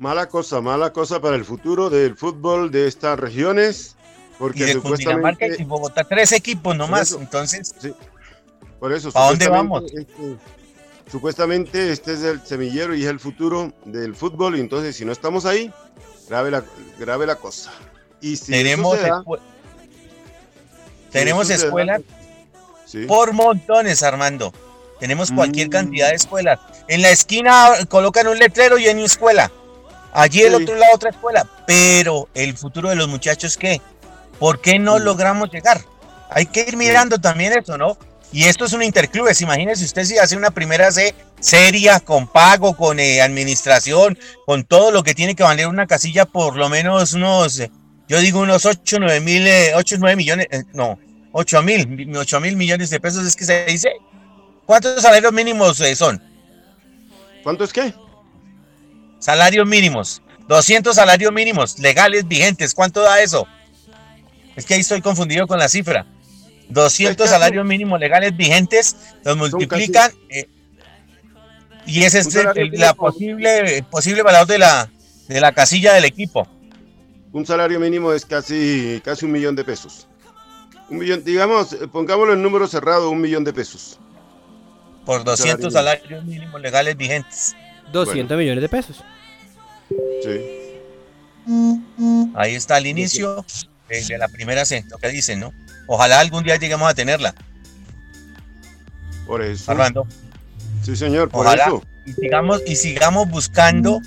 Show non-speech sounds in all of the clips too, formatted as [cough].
Mala cosa, mala cosa para el futuro del fútbol de estas regiones. Porque y de supuestamente. Cundinamarca y Bogotá, tres equipos nomás. eso. Entonces, Sí, por eso. ¿A dónde supuestamente este- supuestamente este es el semillero y es el futuro del fútbol. Y entonces, si no estamos ahí, grave la, grave la cosa. Y si eso tenemos, se da, escu- si tenemos eso se da, escuelas sí, por montones, Armando. Tenemos cualquier Mm. cantidad de escuelas. En la esquina colocan un letrero y en una escuela. Allí el Sí. otro lado otra escuela. Pero el futuro de los muchachos, ¿qué? ¿Por qué no logramos llegar? Hay que ir mirando también eso, ¿no? Y esto es un interclubes. Imagínese usted si hace una primera C seria, con pago, con eh, administración, con todo lo que tiene que valer una casilla, por lo menos unos, eh, yo digo unos 8, 9 mil, eh, 8, 9 millones, eh, no, 8 mil, 8 mil millones de pesos es que se dice. ¿Cuántos salarios mínimos son? ¿Cuánto es qué? Salarios mínimos. 200 salarios mínimos legales vigentes. ¿Cuánto da eso? Es que ahí estoy confundido con la cifra. 200 Es que- salarios mínimos legales vigentes los multiplican eh, y ese es el- salario el- la posible posible valor de la de la casilla del equipo. Un salario mínimo es casi, casi un millón de pesos. Un millón, digamos, eh, pongámoslo en número cerrado, un millón de pesos. por 200 salario salarios mínimos legales vigentes. 200 millones de pesos. Sí. Ahí está el inicio de, de la primera C, lo que dicen, ¿no? Ojalá algún día lleguemos a tenerla, Por eso. Armando. Sí, señor, por Ojalá. eso. Y sigamos, y sigamos buscando,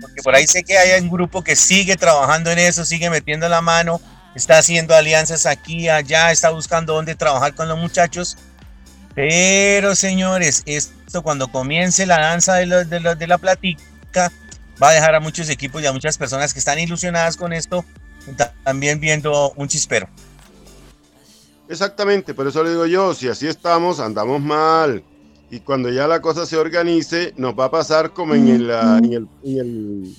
porque por ahí sé que hay un grupo que sigue trabajando en eso, sigue metiendo la mano, está haciendo alianzas aquí, allá, está buscando dónde trabajar con los muchachos. Pero señores, esto cuando comience la danza de, lo- de, lo- de la platica, va a dejar a muchos equipos y a muchas personas que están ilusionadas con esto, ta- también viendo un chispero. Exactamente, por eso le digo yo, si así estamos, andamos mal. Y cuando ya la cosa se organice, nos va a pasar como en el, ah, en el, en el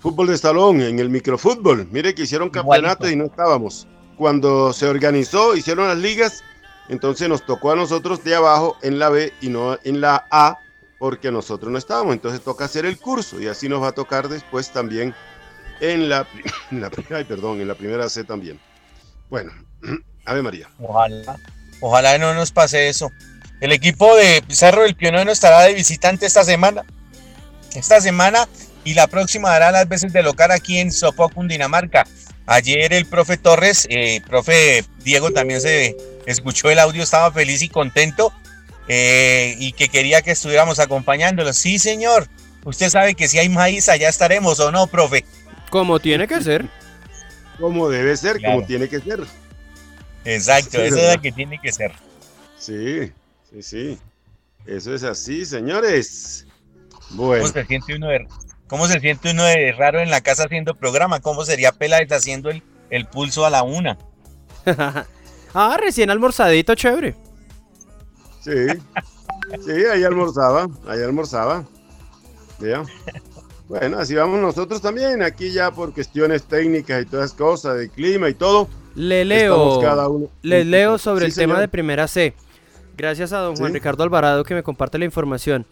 fútbol de salón, en el microfútbol. Mire que hicieron campeonato Igualito. y no estábamos. Cuando se organizó, hicieron las ligas, entonces nos tocó a nosotros de abajo en la B y no en la A, porque nosotros no estábamos. Entonces toca hacer el curso y así nos va a tocar después también en la, [clears throat] ay, perdón, en la primera C también. Bueno, [clears throat] Ave María. Ojalá, ojalá no nos pase eso. El equipo de Cerro del Pionero estará de visitante esta semana. Esta semana y la próxima dará las veces de local aquí en Sopó, Cundinamarca. Ayer el profe Torres, eh, profe Diego también se escuchó el audio, estaba feliz y contento eh, y que quería que estuviéramos acompañándolo. Sí, señor. Usted sabe que si hay maíz, allá estaremos o no, profe. Como tiene que ser. Como debe ser, Claro. como tiene que ser. Exacto, Sí, eso es lo que tiene que ser. Sí, sí, sí. Eso es así, señores. Bueno, ¿Cómo se siente uno de, cómo se siente uno de raro en la casa haciendo programa? ¿Cómo sería Peláez haciendo el, el pulso a la una? [laughs] ah, recién almorzadito, chévere. sí. Sí, ahí almorzaba, ahí almorzaba. ¿Ya? Bueno, así vamos nosotros también, aquí ya por cuestiones técnicas y todas esas cosas, de clima y todo. Le leo, cada uno- les leo sobre Sí, el tema de Primera C. Gracias a don Juan Sí. Ricardo Alvarado que me comparte la información.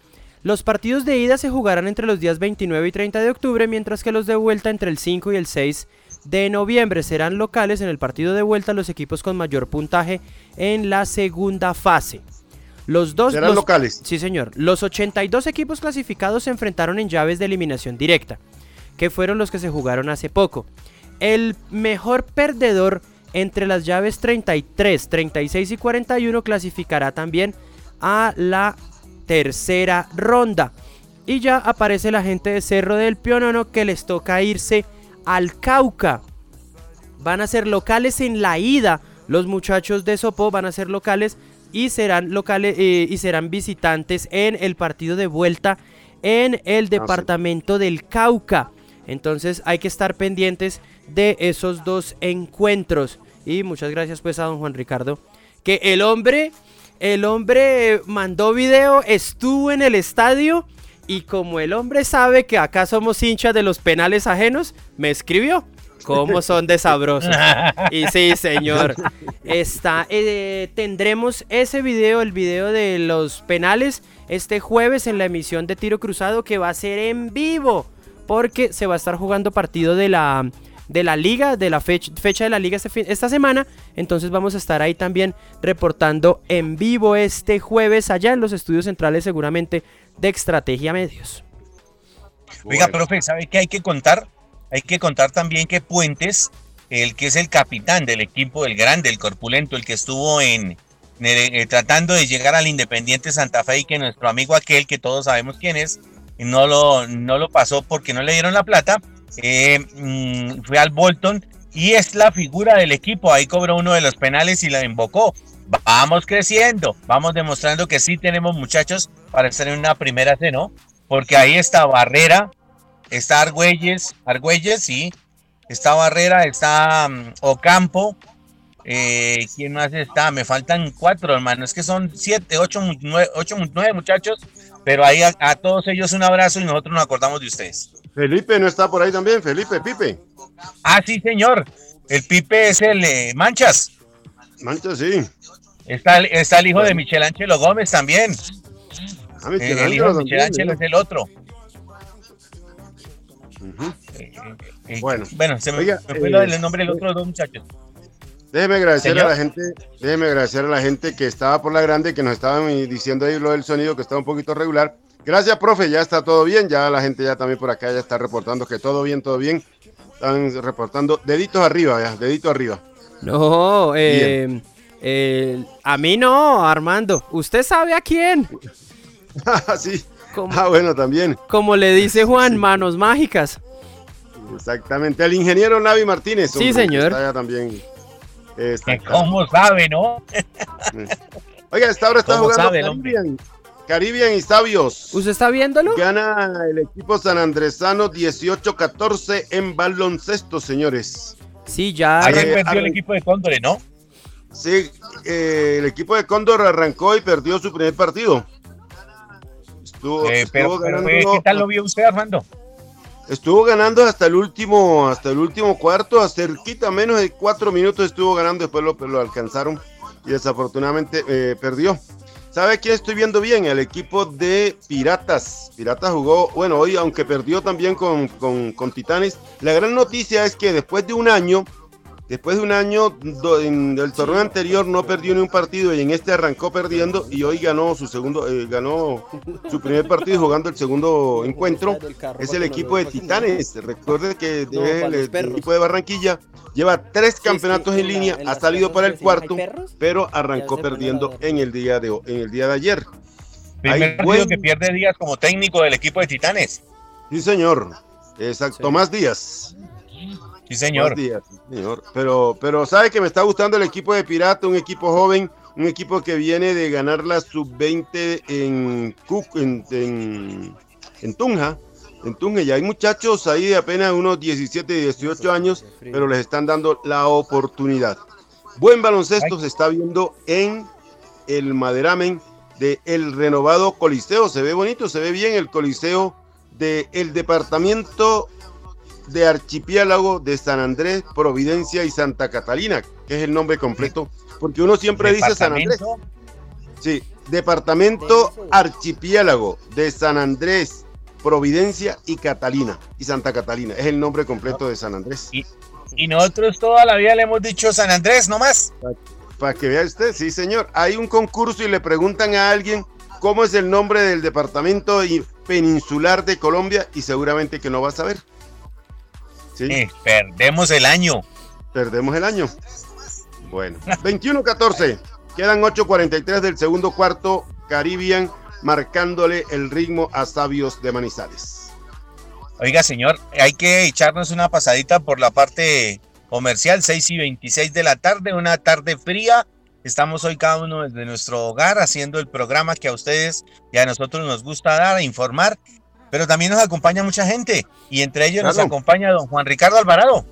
Los partidos de ida se jugarán entre los días 29 y 30 de octubre, mientras que los de vuelta entre el 5 y el 6 de noviembre serán locales en el partido de vuelta los equipos con mayor puntaje en la segunda fase. Los dos Serán los- locales. Sí, señor. Los 82 equipos clasificados se enfrentaron en llaves de eliminación directa, que fueron los que se jugaron hace poco. El mejor perdedor entre las llaves 33, 36 y 41 clasificará también a la tercera ronda. Y ya aparece la gente de Cerro del Pionono que les toca irse al Cauca. Van a ser locales en la ida. Los muchachos de Sopó van a ser locales y serán locales eh, y serán visitantes en el partido de vuelta en el departamento del Cauca. Entonces hay que estar pendientes de esos dos encuentros. Y muchas gracias pues a don Juan Ricardo. Que el hombre, el hombre mandó video, estuvo en el estadio y como el hombre sabe que acá somos hinchas de los penales ajenos, me escribió. ¿Cómo son de sabrosos? [laughs] Y sí, señor. Está, eh, tendremos ese video, el video de los penales, este jueves en la emisión de Tiro Cruzado que va a ser en vivo. porque se va a estar jugando partido de la, de la liga, de la fecha, fecha de la liga este esta semana. Entonces vamos a estar ahí también reportando en vivo este jueves allá en los estudios centrales seguramente de Estrategia Medios. Oiga, profe, ¿sabe qué hay que contar? Hay que contar también que Puentes, el que es el capitán del equipo, el grande, el corpulento, el que estuvo en, eh, tratando de llegar al Independiente Santa Fe y que nuestro amigo aquel, que todos sabemos quién es, no lo, no lo pasó porque no le dieron la plata, eh, mm, fue al Bolton y es la figura del equipo. Ahí cobró uno de los penales y la invocó. Vamos creciendo, vamos demostrando que sí tenemos muchachos para estar en una primera C, ¿no? Porque ahí está Barrera, está Argüelles, Argüelles, sí, está Barrera, está mm, Ocampo, eh, ¿Quién más está? Me faltan cuatro, hermano. Es que son siete, ocho, nueve, ocho, nueve muchachos. Pero ahí a, todos ellos un abrazo y nosotros nos acordamos de ustedes. Felipe no está por ahí también, Felipe, Pipe. Ah, sí, señor. El Pipe es el eh, Manchas. Manchas, sí. Está, está el hijo de Michelangelo Gómez también. Ah, el hijo de Michelangelo es el otro. Eh, eh, bueno, bueno, se me, fue el nombre de los otros dos muchachos. Déjeme agradecer a la gente, déjeme agradecer a la gente que estaba por la grande, que nos estaban diciendo ahí lo del sonido que estaba un poquito regular. Gracias, profe, ya está todo bien, ya la gente ya también por acá ya está reportando que todo bien, todo bien. Están reportando deditos arriba, ya, deditos arriba. No, eh, a mí no, Armando. ¿Usted sabe a quién? [laughs] sí. ah, bueno, también. Como le dice Juan, manos mágicas. Exactamente, al ingeniero Navi Martínez. sí, señor. Está también ¿Cómo sabe, no? Oiga, esta hora está jugando Caribbean, Caribbean y Sabios. ¿Usted está viéndolo? Gana el equipo San Andresano 18-14 en baloncesto, señores. Sí, ya. Ayer perdió el equipo de Cóndor, ¿no? Sí, eh, el equipo de Cóndor arrancó y perdió su primer partido. Estuvo, eh, pero, ganando, ¿qué tal lo vio usted, Armando? Estuvo ganando hasta el último, hasta el último cuarto, a cerquita, menos de cuatro minutos estuvo ganando, después lo, lo alcanzaron y desafortunadamente eh, perdió. ¿Sabe quién estoy viendo bien? El equipo de Piratas. Piratas jugó, bueno, hoy aunque perdió también con, con, con Titanes. La gran noticia es que después de un año Después de un año del torneo anterior no perdió ni un partido y en este arrancó perdiendo y hoy ganó su segundo, eh, ganó su primer partido jugando el segundo encuentro. Es el equipo de Titanes. Recuerde que el, equipo de Barranquilla lleva tres campeonatos en línea, ha salido para el cuarto, pero arrancó perdiendo en el día de en el día de ayer. Primer partido que pierde Díaz como técnico del equipo de Titanes. Sí, señor. Exacto, más Díaz. Sí, señor. Pero, pero sabe que me está gustando el equipo de Pirata, un equipo joven, un equipo que viene de ganar la sub-20 en, en, Tunja. En Tunja, ya hay muchachos ahí de apenas unos 17, 18 años, pero les están dando la oportunidad. Buen baloncesto se está viendo en el Maderamen de el renovado Coliseo. Se ve bonito, se ve bien el Coliseo del el departamento de Archipiélago de San Andrés, Providencia y Santa Catalina, que es el nombre completo, porque uno siempre dice San Andrés. Sí, Departamento Archipiélago de San Andrés, Providencia y Catalina, y Santa Catalina, es el nombre completo de San Andrés. Y, nosotros toda la vida le hemos dicho San Andrés, nomás. Para, para que vea usted, sí señor, hay un concurso y le preguntan a alguien cómo es el nombre del departamento peninsular de Colombia y seguramente que no va a saber. ¿Sí? perdemos el año. Perdemos el año. Bueno, [laughs] 21-14. Quedan 8.43 del segundo cuarto. Caribbean marcándole el ritmo a Sabios de Manizales. Oiga, señor, hay que echarnos una pasadita por la parte comercial, 6 y 26 de la tarde, una tarde fría. Estamos hoy cada uno desde nuestro hogar haciendo el programa que a ustedes y a nosotros nos gusta dar, informar pero también nos acompaña mucha gente y entre ellos nos acompaña don Juan Ricardo Alvarado.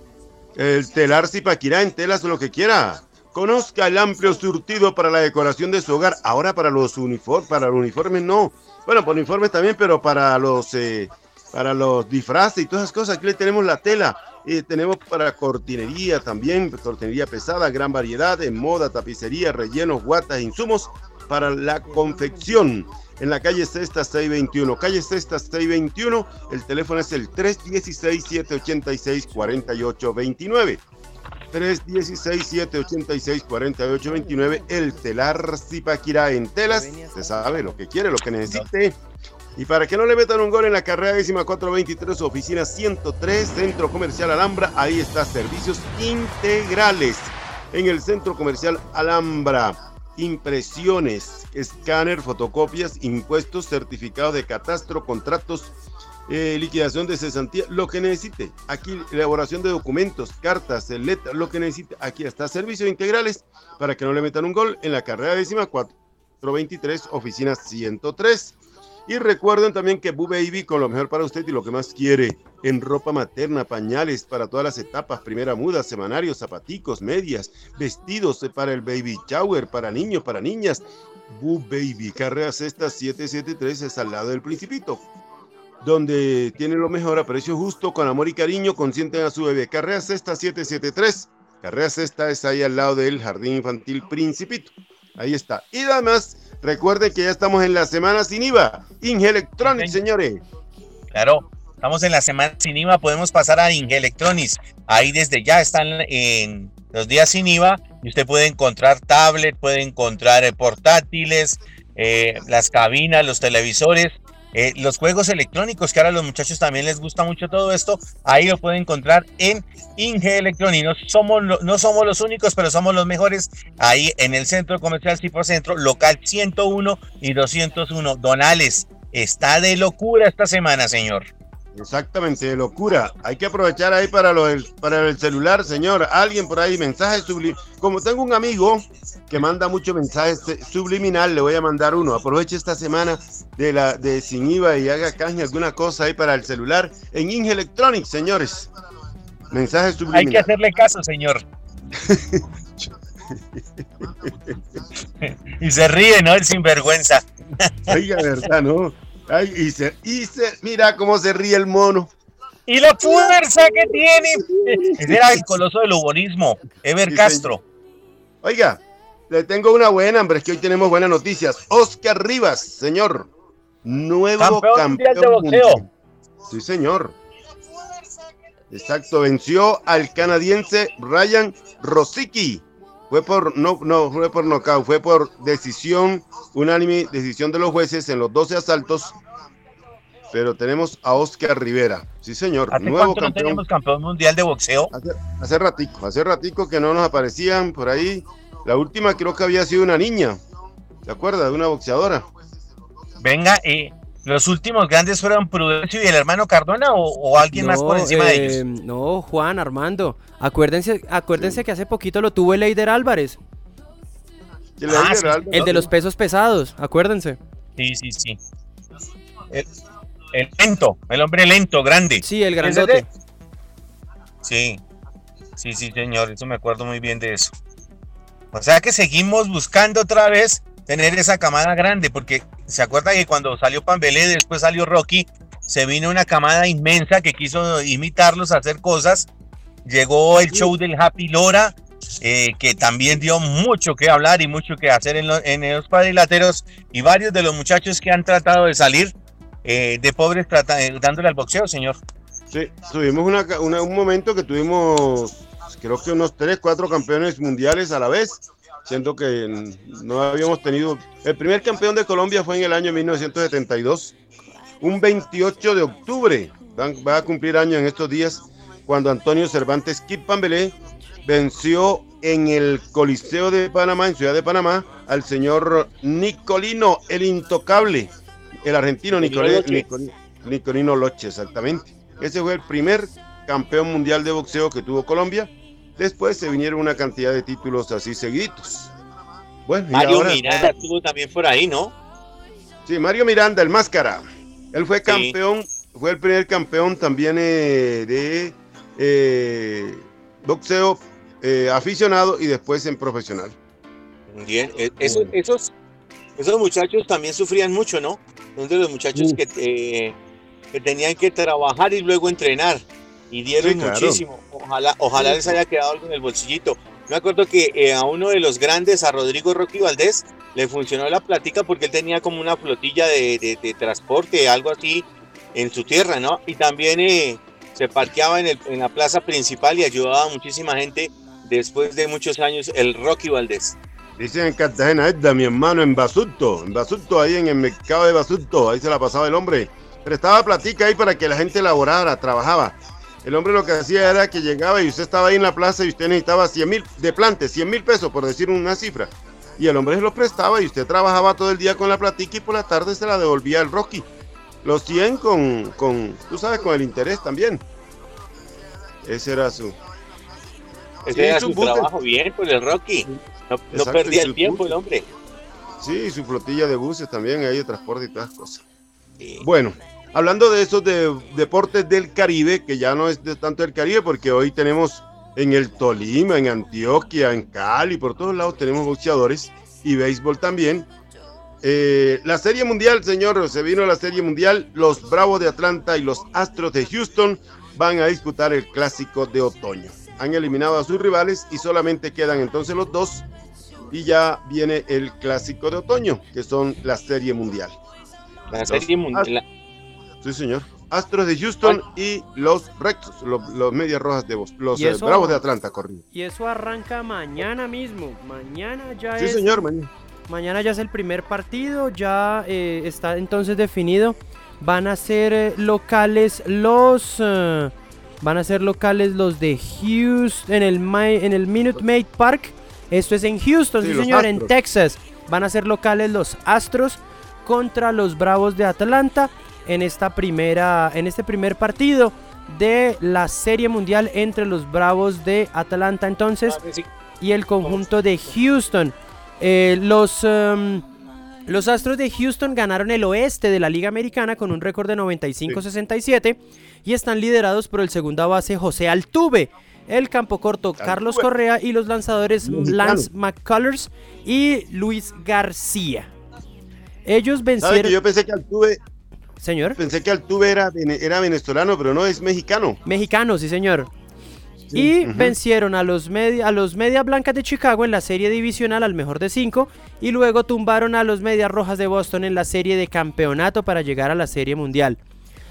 El telar Zipaquirá en telas lo que quiera. Conozca el amplio surtido para la decoración de su hogar. Ahora para los uniformes, para los uniformes no. Bueno, para uniformes también, pero para los eh, para los disfraces y todas esas cosas. Aquí le tenemos la tela. Eh, tenemos para cortinería también, cortinería pesada, gran variedad en moda, tapicería, rellenos, guatas, insumos para la confección en la calle Sexta 621. Calle Sexta 621, el teléfono es el 316-786-4829. 316-786-4829, el telar Zipaquirá en telas. Se sabe lo que quiere, lo que necesite. Y para que no le metan un gol en la carrera décima 423, oficina 103, Centro Comercial Alhambra, ahí está, servicios integrales. En el Centro Comercial Alhambra, impresiones, escáner, fotocopias, impuestos, certificados de catastro, contratos, eh, liquidación de cesantía, lo que necesite. Aquí, elaboración de documentos, cartas, letras, lo que necesite. Aquí está, servicios integrales para que no le metan un gol en la carrera décima 423, oficina 103. Y recuerden también que Boo Baby con lo mejor para usted y lo que más quiere. En ropa materna, pañales para todas las etapas, primera muda, semanarios, zapaticos, medias, vestidos para el baby shower, para niños, para niñas. Boo Baby, carrera sexta 773 es al lado del Principito. Donde tiene lo mejor a precio justo, con amor y cariño, consienten a su bebé. Carrera sexta 773. Carrera sexta es ahí al lado del Jardín Infantil Principito. Ahí está. Y además, recuerden que ya estamos en la semana sin IVA. Inge Electronics, señores. Claro, estamos en la semana sin IVA. Podemos pasar a Inge Electronics. Ahí desde ya están en los días sin IVA y usted puede encontrar tablet, puede encontrar eh, portátiles, eh, las cabinas, los televisores. Eh, los juegos electrónicos, que ahora a los muchachos también les gusta mucho todo esto, ahí lo pueden encontrar en Inge Electronics. No somos, no somos los únicos, pero somos los mejores ahí en el centro comercial Tipo Centro, local 101 y 201. Donales, está de locura esta semana, señor. Exactamente, de locura. Hay que aprovechar ahí para, lo del, para el celular, señor. Alguien por ahí, mensajes subliminal. Como tengo un amigo que manda muchos mensajes subliminal, le voy a mandar uno. Aproveche esta semana de la de sin IVA y haga caña alguna cosa ahí para el celular en Inge Electronics, señores. Mensajes subliminal. Hay que hacerle caso, señor. [laughs] y se ríe, ¿no? El sinvergüenza. Oiga, verdad, ¿no? Ay, y se, y se, mira cómo se ríe el mono. Y la fuerza que tiene. Ese era el coloso del humorismo, Ever Sí, Castro. Oiga, le tengo una buena, hombre, es que hoy tenemos buenas noticias. Oscar Rivas, señor. Nuevo Campeón campeón, de boxeo. mundial. Sí, señor. Exacto, venció al canadiense Ryan Rosicki. Fue por no, no fue por nocaut, fue por decisión unánime, decisión de los jueces en los 12 asaltos. Pero tenemos a Oscar Rivera. Sí, señor. ¿Hace Nuevo cuánto no campeón. teníamos campeón mundial de boxeo? Hace, hace ratico, hace ratico que no nos aparecían por ahí. La última creo que había sido una niña. ¿Se acuerda? De una boxeadora. Venga, eh, ¿los últimos grandes fueron Prudencio y el hermano Cardona o, o alguien más por encima de eh, ellos? No, Juan, Armando. Acuérdense, acuérdense que hace poquito lo tuvo el Eider Álvarez, Ah, sí, algo, el de los pesos pesados, acuérdense. Sí, sí, sí. El, el lento, el hombre lento, grande. Sí, el ¿Ese grandote. Sí, sí, sí, señor, eso me acuerdo muy bien de eso. O sea que seguimos buscando otra vez tener esa camada grande, porque se acuerda que cuando salió Pambelé, después salió Rocky, se vino una camada inmensa que quiso imitarlos, hacer cosas. Llegó el show del Happy Lora, eh, que también dio mucho que hablar y mucho que hacer en, lo- en los cuadriláteros, y varios de los muchachos que han tratado de salir eh, de pobres eh, dándole al boxeo, señor. Sí, tuvimos una, una- un momento que tuvimos, creo que unos 3, 4 campeones mundiales a la vez, siendo que no habíamos tenido. El primer campeón de Colombia fue en el año 1972, un 28 de octubre, va a cumplir año en estos días, cuando Antonio Cervantes Kip Pambelé venció en el Coliseo de Panamá, en Ciudad de Panamá, al señor Nicolino, el intocable, el argentino Nicole- Loche. Nicoli- Nicolino Loche, exactamente. Ese fue el primer campeón mundial de boxeo que tuvo Colombia. Después se vinieron una cantidad de títulos así seguiditos. Bueno, Mario ahora- Miranda estuvo también por ahí, ¿no? Sí, Mario Miranda, el máscara. Él fue Sí. campeón, fue el primer campeón también eh, de eh, boxeo eh, aficionado y después en profesional. Bien, e- esos, esos, esos muchachos también sufrían mucho, ¿no? Son de los muchachos que, eh, que tenían que trabajar y luego entrenar. Y dieron Sí, claro. muchísimo. Ojalá, ojalá les haya quedado algo en el bolsillito. Me acuerdo que eh, a uno de los grandes, a Rodrigo Rocky Valdés, le funcionó la plática porque él tenía como una flotilla de, de, transporte, algo así, en su tierra, ¿no? Y también eh, se parqueaba en, el, en la plaza principal y ayudaba a muchísima gente después de muchos años, el Rocky Valdés. Dicen en Cartagena, Edda, mi hermano, en Basulto, en Basulto, ahí en el mercado de Basulto, ahí se la pasaba el hombre. Prestaba platica ahí para que la gente laborara, trabajaba. El hombre lo que hacía era que llegaba y usted estaba ahí en la plaza y usted necesitaba 100 mil de plantes, 100 mil pesos, por decir una cifra. Y el hombre se lo prestaba y usted trabajaba todo el día con la platica y por la tarde se la devolvía el Rocky. Los 100 con, con, tú sabes, con el interés también. Ese era su... Ese era su, trabajo bien con el Rocky. No, perdía el tiempo el hombre. Sí, su flotilla de buses también, ahí de transporte y todas las cosas. Bueno, hablando de esos de deportes del Caribe, que ya no es de tanto del Caribe, porque hoy tenemos en el Tolima, en Antioquia, en Cali, por todos lados tenemos boxeadores y béisbol también. Eh, la Serie Mundial, señor, se vino la Serie Mundial. Los Bravos de Atlanta y los Astros de Houston van a disputar el Clásico de Otoño. Han eliminado a sus rivales y solamente quedan entonces los dos y ya viene el clásico de otoño, que son la Serie Mundial. La Serie Mundial. Sí, señor. Astros de Houston y los Rectos, los, Medias Rojas de Boston, los eh, Bravos de Atlanta, corrido. Y eso arranca mañana mismo. Mañana ya sí, es. Sí, señor, mañana. Mañana ya es el primer partido, ya eh, está entonces definido. Van a ser eh, locales los. van a ser locales los de Houston en el, en el Minute Maid Park esto es en Houston, sí, señor, en Texas. Van a ser locales los Astros contra los Bravos de Atlanta en esta primera en este primer partido de la Serie Mundial entre los Bravos de Atlanta entonces ah, y el conjunto de Houston. Eh, los em, los Astros de Houston ganaron el oeste de la Liga Americana con un récord de 95-67 y están liderados por el segunda base José Altuve el campo corto Carlos Correa y los lanzadores Lance McCullers y Luis García. Ellos vencieron. yo pensé que Altuve. Señor. Pensé que Altuve era, era venezolano, pero no es mexicano. Mexicano, sí, señor. Y vencieron a los, media, a los Media Blancas de Chicago en la serie divisional al mejor de cinco. Y luego tumbaron a los Medias Rojas de Boston en la serie de campeonato para llegar a la serie mundial.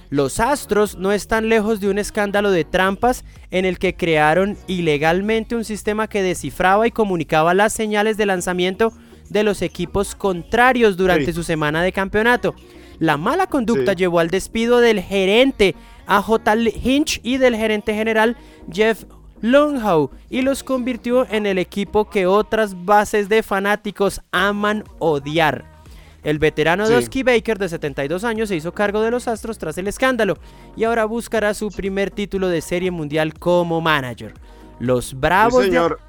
Los Astros no están lejos de un escándalo de trampas en el que crearon ilegalmente un sistema que descifraba y comunicaba las señales de lanzamiento de los equipos contrarios durante su semana de campeonato. La mala conducta llevó al despido del gerente AJ Hinch y del gerente general Jeff Longhow y los convirtió en el equipo que otras bases de fanáticos aman odiar. El veterano Dusky Baker, de 72 años, se hizo cargo de los Astros tras el escándalo y ahora buscará su primer título de Serie Mundial como manager. Los Bravos. señor,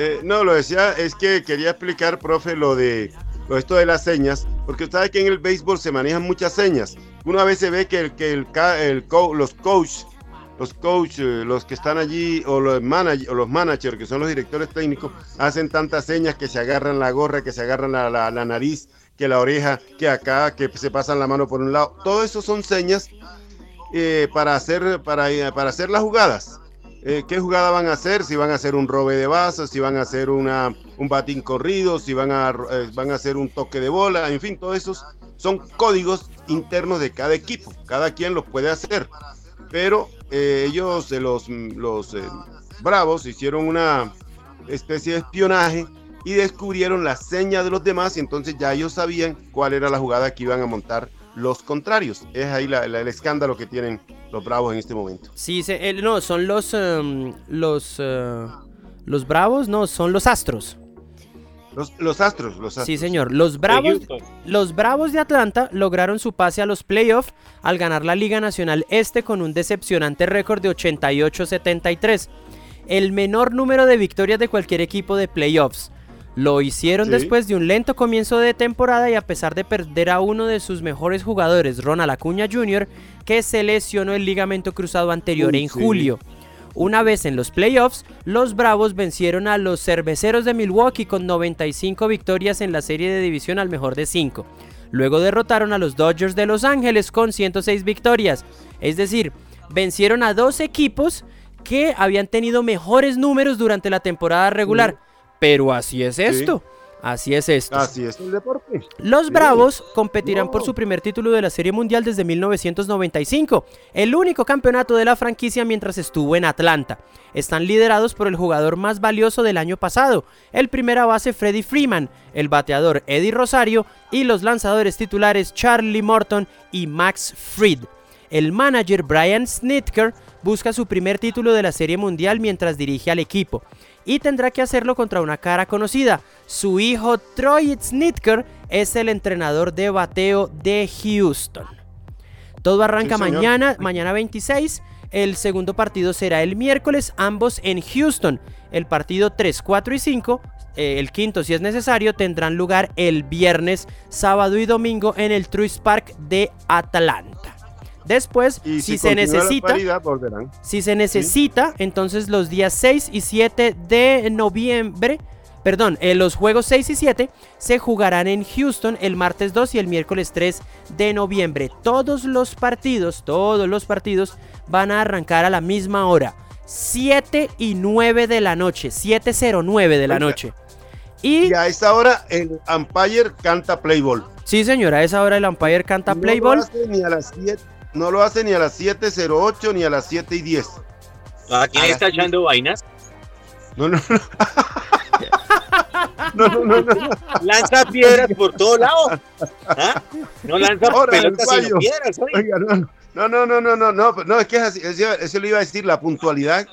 eh, no, lo decía, es que quería explicar, profe, lo de esto de las señas, porque usted sabe que en el béisbol se manejan muchas señas. Una vez se ve que, el, que el, el los coaches los coaches, eh, los que están allí, o los, managers, o los managers, que son los directores técnicos, hacen tantas señas que se agarran la gorra, que se agarran la, nariz, que la oreja, que acá, que se pasan la mano por un lado. Todo eso son señas eh, para, hacer, para, eh, para hacer las jugadas. ¿Qué jugada van a hacer? Si van a hacer un robe de bases, si van a hacer una, un batín corrido, si van a, van a hacer un toque de bola, en fin, todos esos son códigos internos de cada equipo. Cada quien los puede hacer pero eh, ellos, los, los eh, bravos, hicieron una especie de espionaje y descubrieron la seña de los demás y entonces ya ellos sabían cuál era la jugada que iban a montar los contrarios. Es ahí el escándalo que tienen los bravos en este momento. Sí, no, son los, em, los, eh, los bravos, no, son los astros. Los, Astros, los Astros. Sí, señor. Los Bravos, los Bravos de Atlanta lograron su pase a los playoffs al ganar la Liga Nacional Este con un decepcionante récord de 88-73. El menor número de victorias de cualquier equipo de playoffs. Lo hicieron después de un lento comienzo de temporada y a pesar de perder a uno de sus mejores jugadores, Ronald Acuña Jr., que se lesionó el ligamento cruzado anterior en julio. Una vez en los playoffs, los Bravos vencieron a los Cerveceros de Milwaukee con 95 victorias en la serie de división al mejor de 5. Luego derrotaron a los Dodgers de Los Ángeles con 106 victorias. Es decir, vencieron a dos equipos que habían tenido mejores números durante la temporada regular. Pero así es esto. Así es esto. Así es el deporte. Los Sí. Bravos competirán por su primer título de la Serie Mundial desde 1995, el único campeonato de la franquicia mientras estuvo en Atlanta. Están liderados por el jugador más valioso del año pasado, el primera base Freddie Freeman, el bateador Eddie Rosario y los lanzadores titulares Charlie Morton y Max Fried. El manager Brian Snitker busca su primer título de la Serie Mundial mientras dirige al equipo y tendrá que hacerlo contra una cara conocida. Su hijo Troy Snitker es el entrenador de bateo de Houston. Todo arranca Sí, mañana, mañana 26. El segundo partido será el miércoles, ambos en Houston. El partido 3, 4 y 5, eh, el quinto si es necesario, tendrán lugar el viernes, sábado y domingo en el Truist Park de Atlanta. Después, Y si, si, se necesita, paridad, si se necesita, entonces los días 6 y 7 de noviembre, perdón, eh, los juegos 6 y 7 se jugarán en Houston el martes 2 y el miércoles 3 de noviembre. Todos los partidos, todos los partidos van a arrancar a la misma hora. 7 y 9 de la noche, 7.09 de la Oiga. noche. Y Y a esta hora el umpire canta play ball. sí, señora, a esa hora el umpire canta No play lo ball. hace ni a las 7, no lo hace ni a las 7.08 ni a las 7.10. ¿A quién a está echando vainas? No, [laughs] no, no. No, no, Lanza piedras por todos lados. ¿Ah? No lanza pelotas sino piedras. No, no, no, no, no, no, no, es que es así, eso, eso le iba a decir, la puntualidad,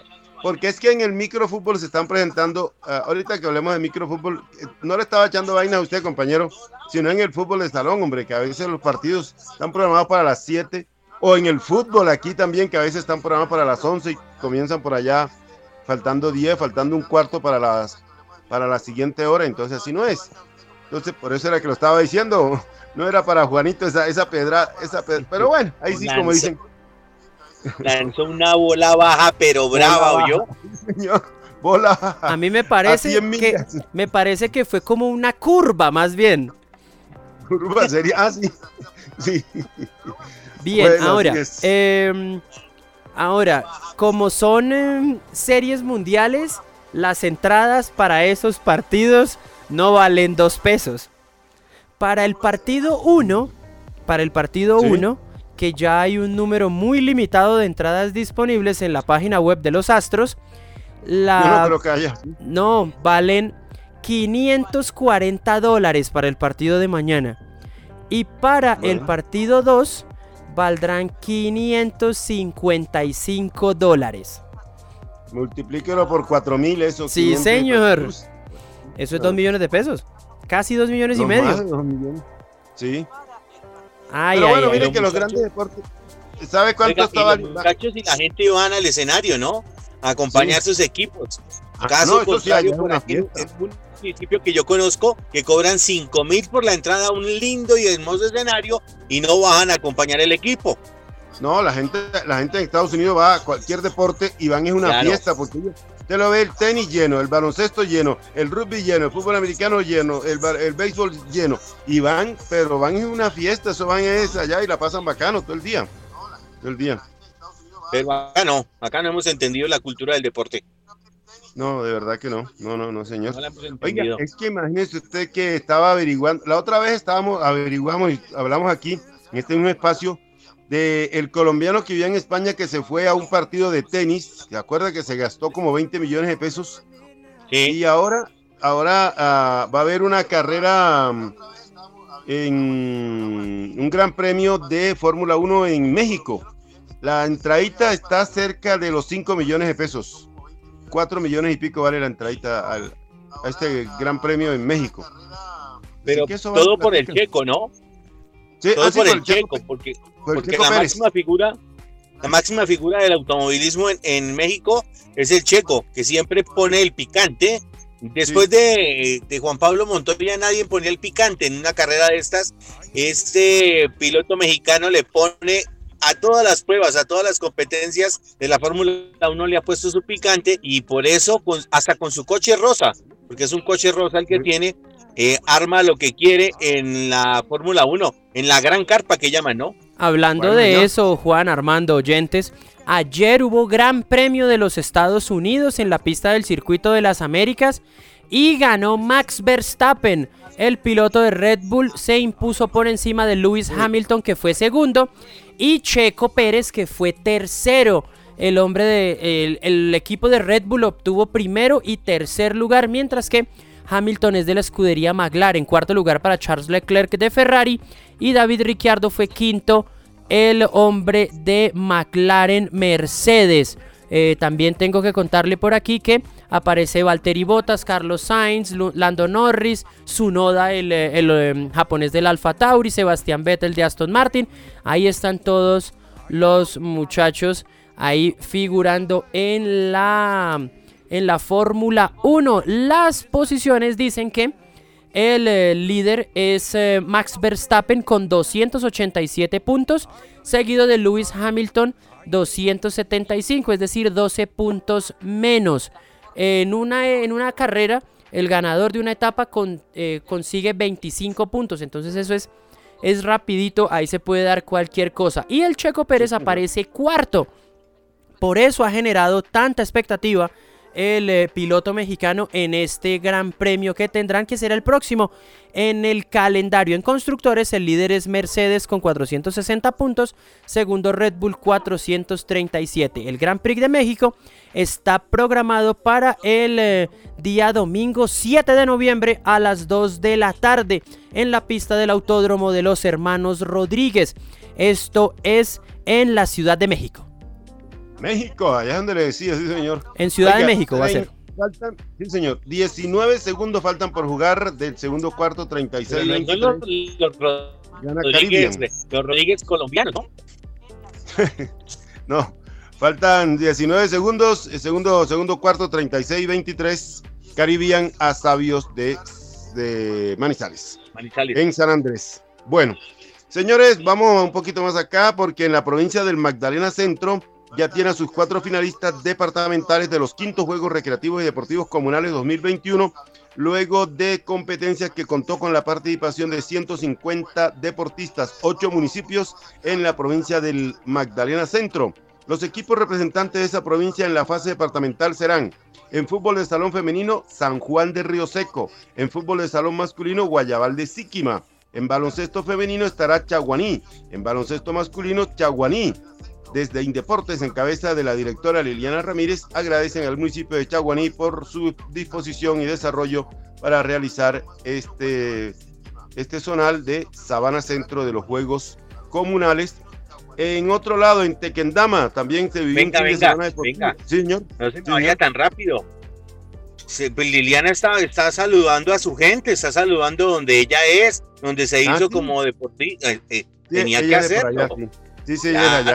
porque es que en el microfútbol se están presentando, ah, ahorita que hablemos de microfútbol, eh, no le estaba echando vaina a usted, compañero, sino en el fútbol de salón, hombre, que a veces los partidos están programados para las 7 o en el fútbol aquí también, que a veces están programados para las 11 y comienzan por allá, faltando 10, faltando un cuarto para las para la siguiente hora, entonces así no es. Entonces, por eso era que lo estaba diciendo, [laughs] no era para Juanito esa, esa pedra, esa pedra, pero bueno, ahí sí, como dicen, Lanzó una bola baja, pero brava, ¿oyó? [laughs] señor, bola. A mí me parece 100 que me parece que fue como una curva más bien. Curva sería así. Sí. [laughs] Bien, Bueno, ahora, em, ahora, como son em, series mundiales, las entradas para esos partidos no valen dos pesos. Para el partido 1, para el partido Sí. 1, que ya hay un número muy limitado de entradas disponibles en la página web de los Astros, la no creo que no, valen 540 dólares para el partido de mañana. Y para el partido 2 valdrán 555 dólares. Multiplíquelo por 4 mil, eso. Sí, 500, señor. pues, Eso es Claro. 2 millones de pesos. Casi 2 millones y no medio. más de dos millones. Sí. Ay, Pero ay, bueno, ay. miren Los que los grandes deportes. ¿Sabe cuánto Oiga, y estaba? los muchachos y la gente van al escenario, ¿no? A acompañar sus equipos. Ah, Caso no, eso sí, contrario, es por una aquí fiesta. un municipio que yo conozco que cobran 5 mil por la entrada a un lindo y hermoso escenario y no bajan a acompañar el equipo. No, la gente, la gente en Estados Unidos va a cualquier deporte y van es una Claro. fiesta porque usted lo ve el tenis lleno, el baloncesto lleno, el rugby lleno, el fútbol americano lleno, el, el béisbol lleno y van, pero van en una fiesta, eso van es allá y la pasan bacano todo el día, todo el día. Pero acá no, acá no hemos entendido la cultura del deporte. No, de verdad que no, no, no, no, señor. No Oiga, es que imagínese usted que estaba averiguando, la otra vez estábamos, averiguamos y hablamos aquí, en este mismo espacio, de el colombiano que vivía en España que se fue a un partido de tenis, ¿se acuerda que se gastó como 20 millones de pesos? Sí, Y ahora, ahora ah, va a haber una carrera mm, en un gran premio de Fórmula 1 en México. La entradita está cerca de los 5 millones de pesos. 4 millones y pico vale la entradita al- a este gran premio en México. pero vale todo por el checo, ¿no? Sí, Todo ah, sí, por el Checo porque, por el porque Checo la Pérez. máxima figura, la máxima figura del automovilismo en, en México es el checo, que siempre pone el picante. Después de, de Juan Pablo Montoya nadie ponía el picante en una carrera de estas. Este piloto mexicano le pone a todas las pruebas, a todas las competencias de la Fórmula 1 le ha puesto su picante y por eso con- hasta con su coche rosa, porque es un coche rosa el que tiene, eh, arma lo que quiere en la Fórmula 1, en la gran carpa que llaman, ¿no? Hablando Bueno, de eso, Juan Armando Oyentes, ayer hubo Gran Premio de los Estados Unidos en la pista del Circuito de las Américas. Y ganó Max Verstappen. El piloto de Red Bull se impuso por encima de Lewis Hamilton que fue segundo y Checo Pérez que fue tercero. El hombre de el, equipo de Red Bull obtuvo primero y tercer lugar, mientras que Hamilton es de la escudería McLaren, cuarto lugar para Charles Leclerc de Ferrari y David Ricciardo fue quinto, el hombre de McLaren Mercedes. Eh, también tengo que contarle por aquí que aparece Valtteri Bottas, Carlos Sainz, Lando Norris, Sunoda, el, eh, el, em, japonés del Alfa Tauri, Sebastián Vettel de Aston Martin. Ahí están todos los muchachos ahí figurando en la, en la Fórmula 1. Las posiciones dicen que el eh, líder es Max Verstappen con 287 puntos, seguido de Lewis Hamilton 275, es decir, 12 puntos menos. En una, en una carrera, el ganador de una etapa con, eh, consigue 25 puntos, entonces eso es, es rapidito, ahí se puede dar cualquier cosa. Y el Checo Pérez aparece cuarto. Por eso ha generado tanta expectativa el eh, piloto mexicano en este gran premio que tendrán que ser el próximo en el calendario. En constructores el líder es Mercedes con 460 puntos, segundo Red Bull 437. El Gran Prix de México está programado para el eh, día domingo 7 de noviembre a las 2 de la tarde en la pista del Autódromo de los Hermanos Rodríguez. Esto es en la Ciudad de México. México, allá donde le decía, sí señor. En Ciudad de México va a ser. Faltan, sí señor, 19 segundos faltan por jugar del segundo cuarto, 36 23. Los, los, Rodríguez, los Rodríguez colombianos, ¿no? [laughs] no, faltan 19 segundos, segundo, segundo cuarto, 36 23. Caribbean a Sabios de, de Manizales. Manizales. En San Andrés. Bueno, señores, vamos un poquito más acá porque en la provincia del Magdalena Centro ya tiene a sus cuatro finalistas departamentales de los quintos Juegos Recreativos y Deportivos Comunales 2021, luego de competencias que contó con la participación de 150 deportistas, ocho municipios en la provincia del Magdalena Centro. Los equipos representantes de esa provincia en la fase departamental serán en fútbol de salón femenino San Juan de Río Seco, en fútbol de salón masculino Guayabal de Síquima, en baloncesto femenino estará Chaguaní, en baloncesto masculino Chaguaní, desde Indeportes, en cabeza de la directora Liliana Ramírez, agradecen al municipio de Chaguaní por su disposición y desarrollo para realizar este, este zonal de Sabana Centro de los Juegos Comunales. En otro lado, en Tequendama, también se vivió venga, un fin venga, de venga. Sí, señor. No se me vaya tan rápido. Pues, Liliana está, está saludando a su gente, está saludando donde ella es, donde se ah, hizo como deportista. Eh, eh, tenía que hacerlo. Sí, sí, claro,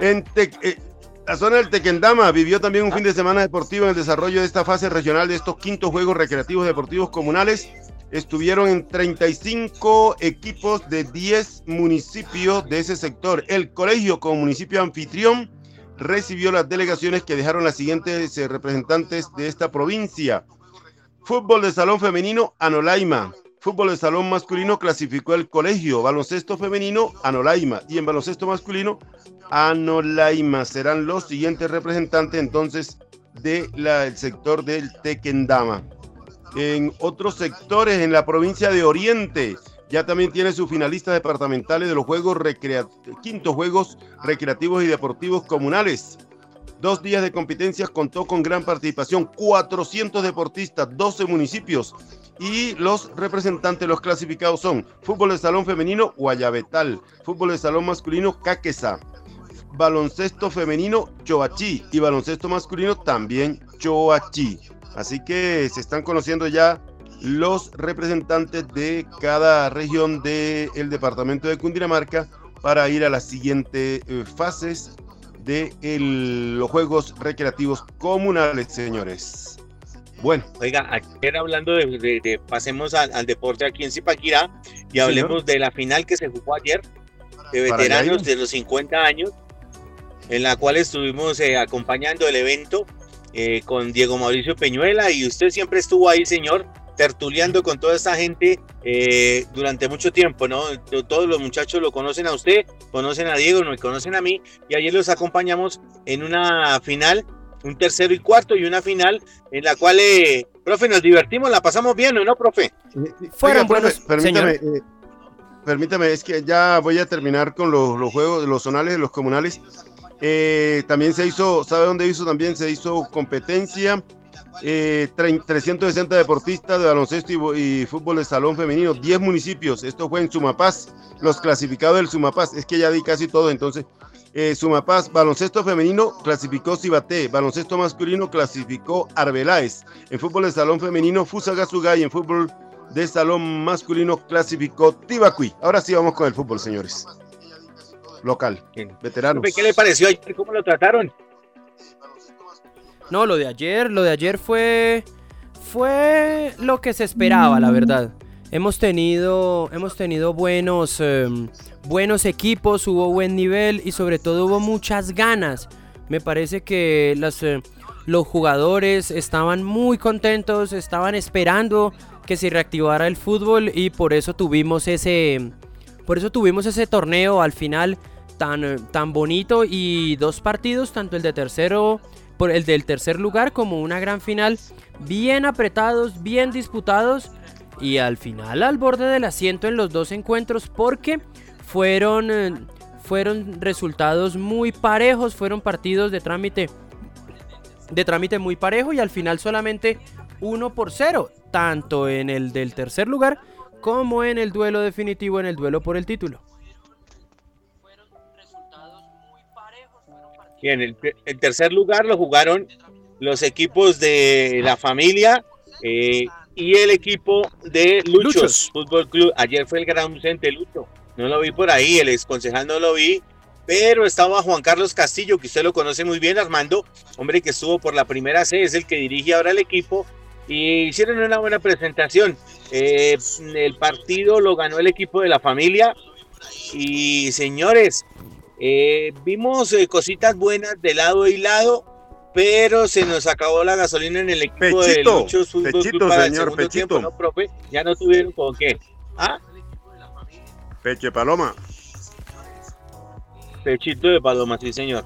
En eh, la zona del Tequendama vivió también un fin de semana deportivo en el desarrollo de esta fase regional de estos quintos Juegos Recreativos Deportivos Comunales. Estuvieron en 35 equipos de 10 municipios de ese sector. El colegio como municipio anfitrión recibió las delegaciones que dejaron las siguientes eh, representantes de esta provincia. Fútbol de salón femenino Anolaima, Fútbol de salón masculino clasificó el colegio, baloncesto femenino Anolaima y en baloncesto masculino Anolaima serán los siguientes representantes entonces del sector del Tequendama. En otros sectores en la provincia de Oriente ya también tiene sus finalistas departamentales de los Juegos Recreativos, Juegos Recreativos y Deportivos Comunales. Dos días de competencias contó con gran participación, 400 deportistas, 12 municipios y los representantes, los clasificados son fútbol de salón femenino Guayabetal, fútbol de salón masculino Caquesa, baloncesto femenino Choachí y baloncesto masculino también Choachí. Así que se están conociendo ya los representantes de cada región del departamento de Cundinamarca para ir a las siguientes eh, fases de los Juegos Recreativos Comunales, señores. Bueno. Oiga, ayer hablando de, pasemos al, deporte aquí en Zipaquirá y hablemos de la final que se jugó ayer de veteranos de los 50 años, en la cual estuvimos eh, acompañando el evento eh, con Diego Mauricio Peñuela y usted siempre estuvo ahí, señor, tertuleando con toda esta gente eh, durante mucho tiempo, ¿no? Todos los muchachos lo conocen a usted, conocen a Diego, me conocen a mí y ayer los acompañamos en una final un tercero y cuarto y una final en la cual, eh, profe, nos divertimos, la pasamos bien, ¿o no, profe? Fueron buenos, permítame, eh, permítame, es que ya voy a terminar con los, los juegos, los zonales, los comunales. Eh, también se hizo, ¿sabe dónde hizo? También se hizo competencia. 360 deportistas de baloncesto y, fútbol de salón femenino, 10 municipios. Esto fue en Sumapaz, los clasificados del Sumapaz. Es que ya di casi todo, entonces eh, Sumapaz, baloncesto femenino clasificó Cibaté, baloncesto masculino clasificó Arbeláez, en fútbol de salón femenino Fusagasugá y en fútbol de salón masculino clasificó Tibacuí. Ahora sí vamos con el fútbol, señores. Local, veteranos. ¿Qué le pareció ayer? ¿Cómo lo trataron? No, lo de ayer, lo de ayer fue fue lo que se esperaba, la verdad. Hemos tenido, hemos tenido buenos, em, buenos equipos, hubo buen nivel y sobre todo hubo muchas ganas. Me parece que las, eh, los jugadores estaban muy contentos, estaban esperando que se reactivara el fútbol y por eso tuvimos ese, por eso tuvimos ese torneo al final tan, eh, tan bonito y dos partidos, tanto el de tercero, por el del tercer lugar como una gran final, bien apretados, bien disputados y al final al borde del asiento en los dos encuentros porque fueron, eh, fueron resultados muy parejos, fueron partidos de trámite de trámite muy parejo y al final solamente 1 por 0, tanto en el del tercer lugar como en el duelo definitivo, en el duelo por el título. Bien, el, tercer lugar lo jugaron los equipos de la familia eh, y el equipo de Luchos, Fútbol Club. Ayer fue el gran ausente Lucho. No lo vi por ahí, el ex concejal no lo vi. Pero estaba Juan Carlos Castillo, que usted lo conoce muy bien, Armando, hombre que estuvo por la primera C, es el que dirige ahora el equipo. Y hicieron una buena presentación. Eh, el partido lo ganó el equipo de la familia. Y señores, eh, vimos eh, cositas buenas de lado y lado pero se nos acabó la gasolina en el equipo de Luchos Fútbol Pechito, para señor, el segundo tiempo, ¿no, profe? Ya no tuvieron con qué. ¿Ah? Peche Paloma. Pechito de Paloma, sí, señor.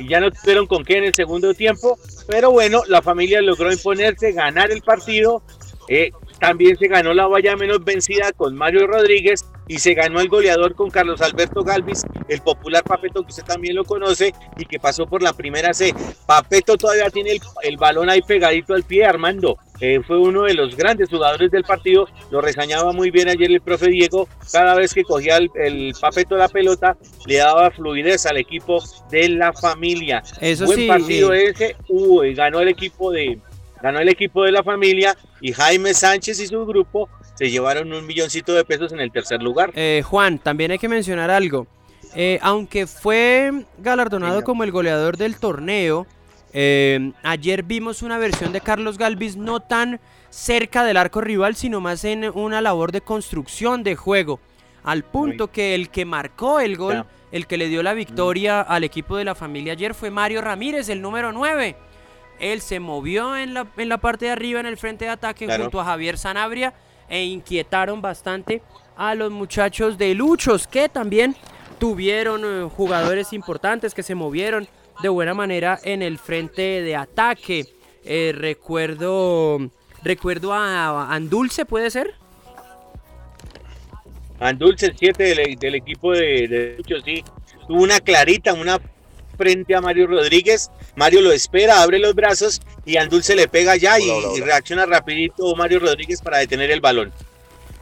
Y ya no tuvieron con qué en el segundo tiempo, pero bueno, la familia logró imponerse, ganar el partido. Eh, también se ganó la valla menos vencida con Mario Rodríguez y se ganó el goleador con Carlos Alberto Galvis, el popular Papeto que usted también lo conoce y que pasó por la primera C. Papeto todavía tiene el, balón ahí pegadito al pie, Armando. Eh, fue uno de los grandes jugadores del partido, lo resañaba muy bien ayer el profe Diego, cada vez que cogía el, Papeto la pelota, le daba fluidez al equipo de la familia. Eso Buen sí, partido ese, uy, ganó el equipo de, ganó el equipo de la familia y Jaime Sánchez y su grupo se llevaron un milloncito de pesos en el tercer lugar. Eh, Juan, también hay que mencionar algo. Eh, aunque fue galardonado como el goleador del torneo, eh, ayer vimos una versión de Carlos Galvis no tan cerca del arco rival, sino más en una labor de construcción de juego. Al punto que el que marcó el gol, el que le dio la victoria al equipo de la familia ayer fue Mario Ramírez, el número 9. Él se movió en la, en la parte de arriba, en el frente de ataque, junto a Javier Sanabria, e inquietaron bastante a los muchachos de Luchos, que también tuvieron eh, jugadores importantes que se movieron de buena manera en el frente de ataque. Eh, recuerdo, recuerdo a Andulce, ¿puede ser? Andulce, el 7 del, del, equipo de, de Luchos, sí. Tuvo una clarita, una frente a Mario Rodríguez. Mario lo espera, abre los brazos y Andulce le pega ya y, y, reacciona rapidito Mario Rodríguez para detener el balón.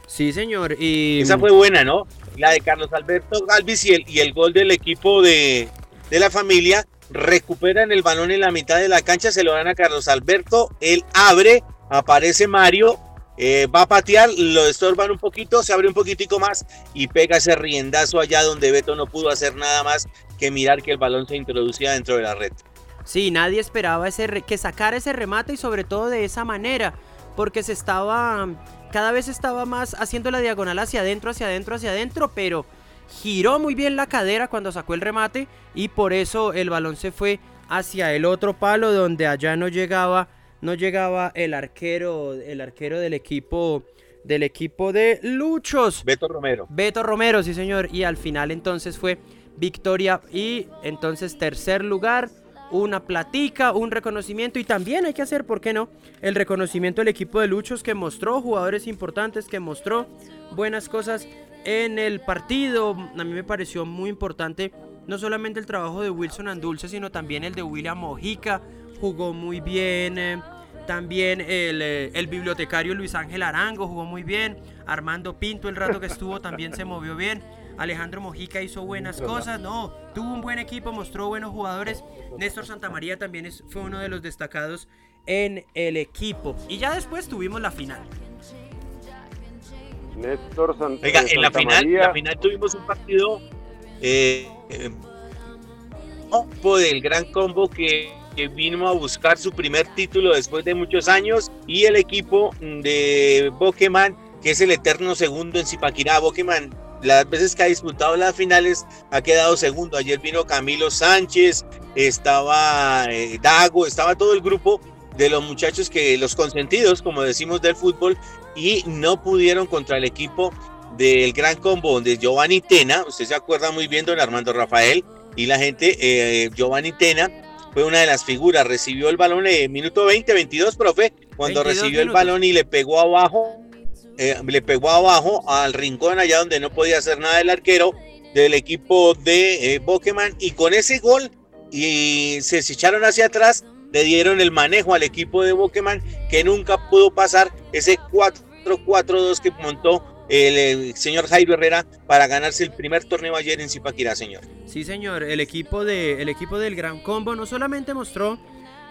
Sí, señor. Y... Esa fue buena, ¿no? La de Carlos Alberto Galvis y el, y el gol del equipo de, de la familia. Recuperan el balón en la mitad de la cancha, se lo dan a Carlos Alberto. Él abre, aparece Mario, eh, va a patear, lo estorban un poquito, se abre un poquitico más y pega ese riendazo allá donde Beto no pudo hacer nada más que mirar que el balón se introducía dentro de la red. Sí, nadie esperaba ese que sacara ese remate y sobre todo de esa manera, porque se estaba cada vez estaba más haciendo la diagonal hacia adentro, hacia adentro, hacia adentro, pero giró muy bien la cadera cuando sacó el remate y por eso el balón se fue hacia el otro palo donde allá no llegaba no llegaba el arquero el arquero del equipo del equipo de Luchos Beto Romero Beto Romero sí señor y al final entonces fue victoria y entonces tercer lugar una platica, un reconocimiento y también hay que hacer, ¿por qué no? El reconocimiento del equipo de Luchos que mostró jugadores importantes, que mostró buenas cosas en el partido. A mí me pareció muy importante no solamente el trabajo de Wilson Andulce, sino también el de William Mojica. Jugó muy bien. Eh, también el, eh, el, bibliotecario Luis Ángel Arango jugó muy bien. Armando Pinto, el rato que estuvo, también se movió bien. Alejandro Mojica hizo buenas cosas, no, tuvo un buen equipo, mostró buenos jugadores. Néstor Santamaría también es, fue uno de los destacados en el equipo. Y ya después tuvimos la final. Néstor Santamaría. en la final, la final tuvimos un partido eh, eh del gran combo que, que, vino a buscar su primer título después de muchos años y el equipo de Pokémon que es el eterno segundo en Zipaquirá. Pokémon las veces que ha disputado las finales ha quedado segundo. Ayer vino Camilo Sánchez, estaba eh, Dago, estaba todo el grupo de los muchachos que los consentidos, como decimos del fútbol, y no pudieron contra el equipo del Gran Combo, donde Giovanni Tena, usted se acuerda muy bien, don Armando Rafael, y la gente, eh, Giovanni Tena fue una de las figuras, recibió el balón en minuto 20, 22, profe, cuando recibió el balón y le pegó abajo eh, le pegó abajo al rincón allá donde no podía hacer nada el arquero del equipo de eh, y con ese gol y se echaron hacia atrás, le dieron el manejo al equipo de Pokémon que nunca pudo pasar ese 4-4-2 que montó el, señor Jairo Herrera para ganarse el primer torneo ayer en Zipaquirá, señor. Sí, señor, el equipo, de, el equipo del Gran Combo no solamente mostró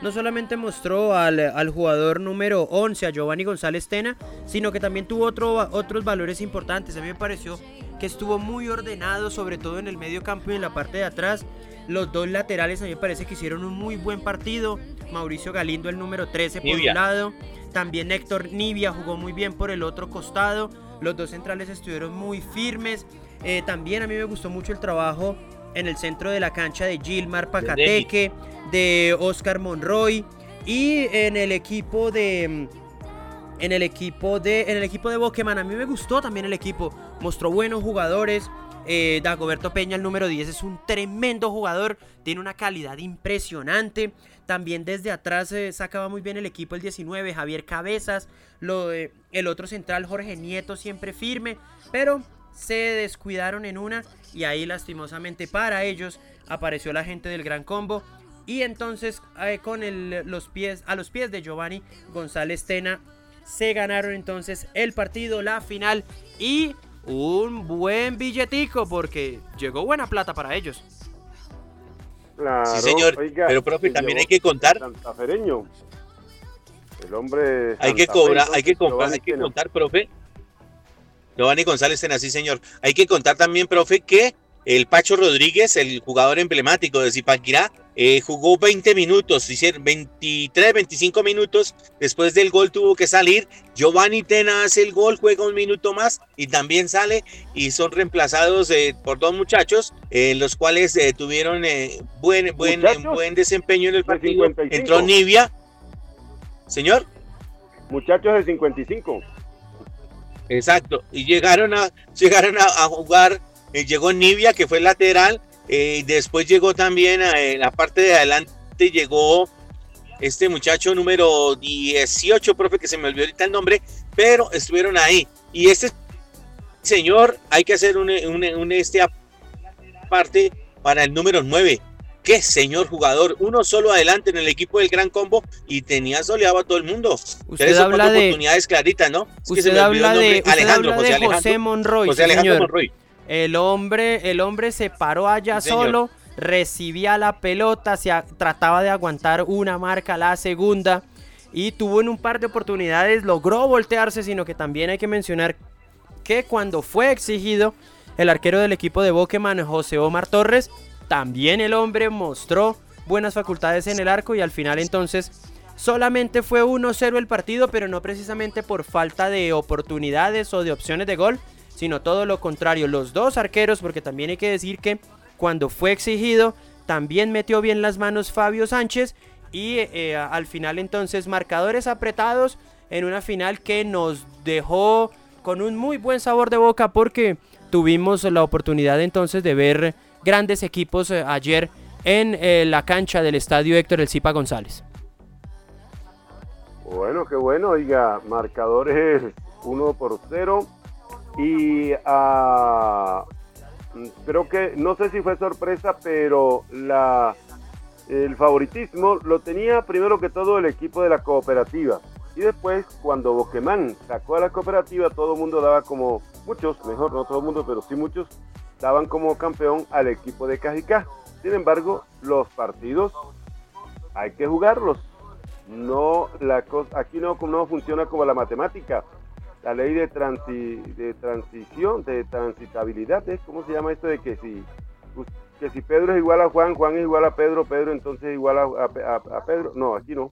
no solamente mostró al, jugador número 11, a Giovanni González Tena, sino que también tuvo otro, otros valores importantes. A mí me pareció que estuvo muy ordenado, sobre todo en el medio campo y en la parte de atrás. Los dos laterales a mí me parece que hicieron un muy buen partido. Mauricio Galindo, el número 13, por un lado. También Héctor Nivia jugó muy bien por el otro costado. Los dos centrales estuvieron muy firmes. Eh, también a mí me gustó mucho el trabajo en el centro de la cancha de Gilmar Pacateque, de Oscar Monroy y en el equipo de en el equipo de en el equipo de Boqueman a mí me gustó también el equipo, mostró buenos jugadores. Eh, Dagoberto Peña, el número 10, es un tremendo jugador, tiene una calidad impresionante. También desde atrás eh, sacaba muy bien el equipo el 19, Javier Cabezas, lo, el otro central Jorge Nieto siempre firme, pero se descuidaron en una y ahí lastimosamente para ellos apareció la gente del Gran Combo y entonces eh, con los pies a los pies de Giovanni González Tena se ganaron entonces el partido, la final y un buen billetico porque llegó buena plata para ellos. Sí, señor. pero profe, también hay que contar. El hombre. Hay que cobrar, hay que comprar, hay que contar, profe, Giovanni González sí señor. Hay que contar también, profe, que el Pacho Rodríguez, el jugador emblemático de Zipaquirá, eh, jugó 20 minutos, 23, 25 minutos. Después del gol tuvo que salir. Giovanni Tena hace el gol, juega un minuto más y también sale. Y son reemplazados eh, por dos muchachos, eh, los cuales tuvieron buen, buen, buen desempeño en el partido. Entró Nivia. Señor. Muchachos de 55. Exacto, y llegaron a, llegaron a, jugar, llegó Nivia, que fue lateral, eh, y después llegó también a, en la parte de adelante, llegó este muchacho número 18, profe, que se me olvidó ahorita el nombre, pero estuvieron ahí. Y este señor, hay que hacer un, un, un este aparte para el número 9, qué señor jugador, uno solo adelante en el equipo del Gran Combo y tenía soleado a todo el mundo. Usted habla de oportunidades claritas, ¿no? usted, habla de, Alejandro, José, Monroy, José Alejandro Monroy. El hombre, el hombre se paró allá solo, recibía la pelota, se trataba de aguantar una marca, la segunda y tuvo en un par de oportunidades logró voltearse, sino que también hay que mencionar que cuando fue exigido el arquero del equipo de Boqueman, José Omar Torres, también el hombre mostró buenas facultades en el arco y al final entonces solamente fue 1-0 el partido, pero no precisamente por falta de oportunidades o de opciones de gol, sino todo lo contrario. Los dos arqueros, porque también hay que decir que cuando fue exigido, también metió bien las manos Fabio Sánchez y eh, al final entonces marcadores apretados en una final que nos dejó con un muy buen sabor de boca porque tuvimos la oportunidad entonces de ver grandes equipos eh, ayer en eh, la cancha del estadio Héctor El Cipa González. Bueno, qué bueno, oiga, marcadores 1 por 0 y ah, creo que, no sé si fue sorpresa, pero la, el favoritismo lo tenía primero que todo el equipo de la cooperativa. Y después, cuando Boquemán sacó a la cooperativa, todo el mundo daba como, muchos, mejor no todo el mundo, pero sí muchos, daban como campeón al equipo de Cajicá. Sin embargo, los partidos hay que jugarlos. No, la cosa, aquí no, no funciona como la matemática. La ley de, de transición, de transitabilidad, ¿eh? ¿cómo se llama esto de que si, que si Pedro es igual a Juan, Juan es igual a Pedro, Pedro entonces es igual a Pedro? No, aquí no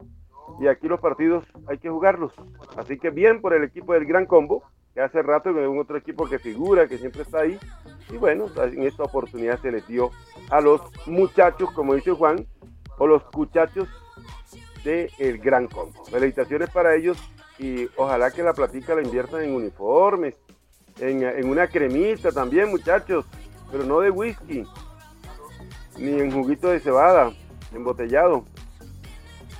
y aquí los partidos hay que jugarlos. Así que bien por el equipo del Gran Combo, que hace rato es un otro equipo que figura, que siempre está ahí. Y bueno, en esta oportunidad se les dio a los muchachos, como dice Juan, o los muchachos del el Gran Combo. Felicitaciones para ellos y ojalá que la platica la inviertan en uniformes, en, en una cremita también, muchachos, pero no de whisky, ni en juguito de cebada, embotellado.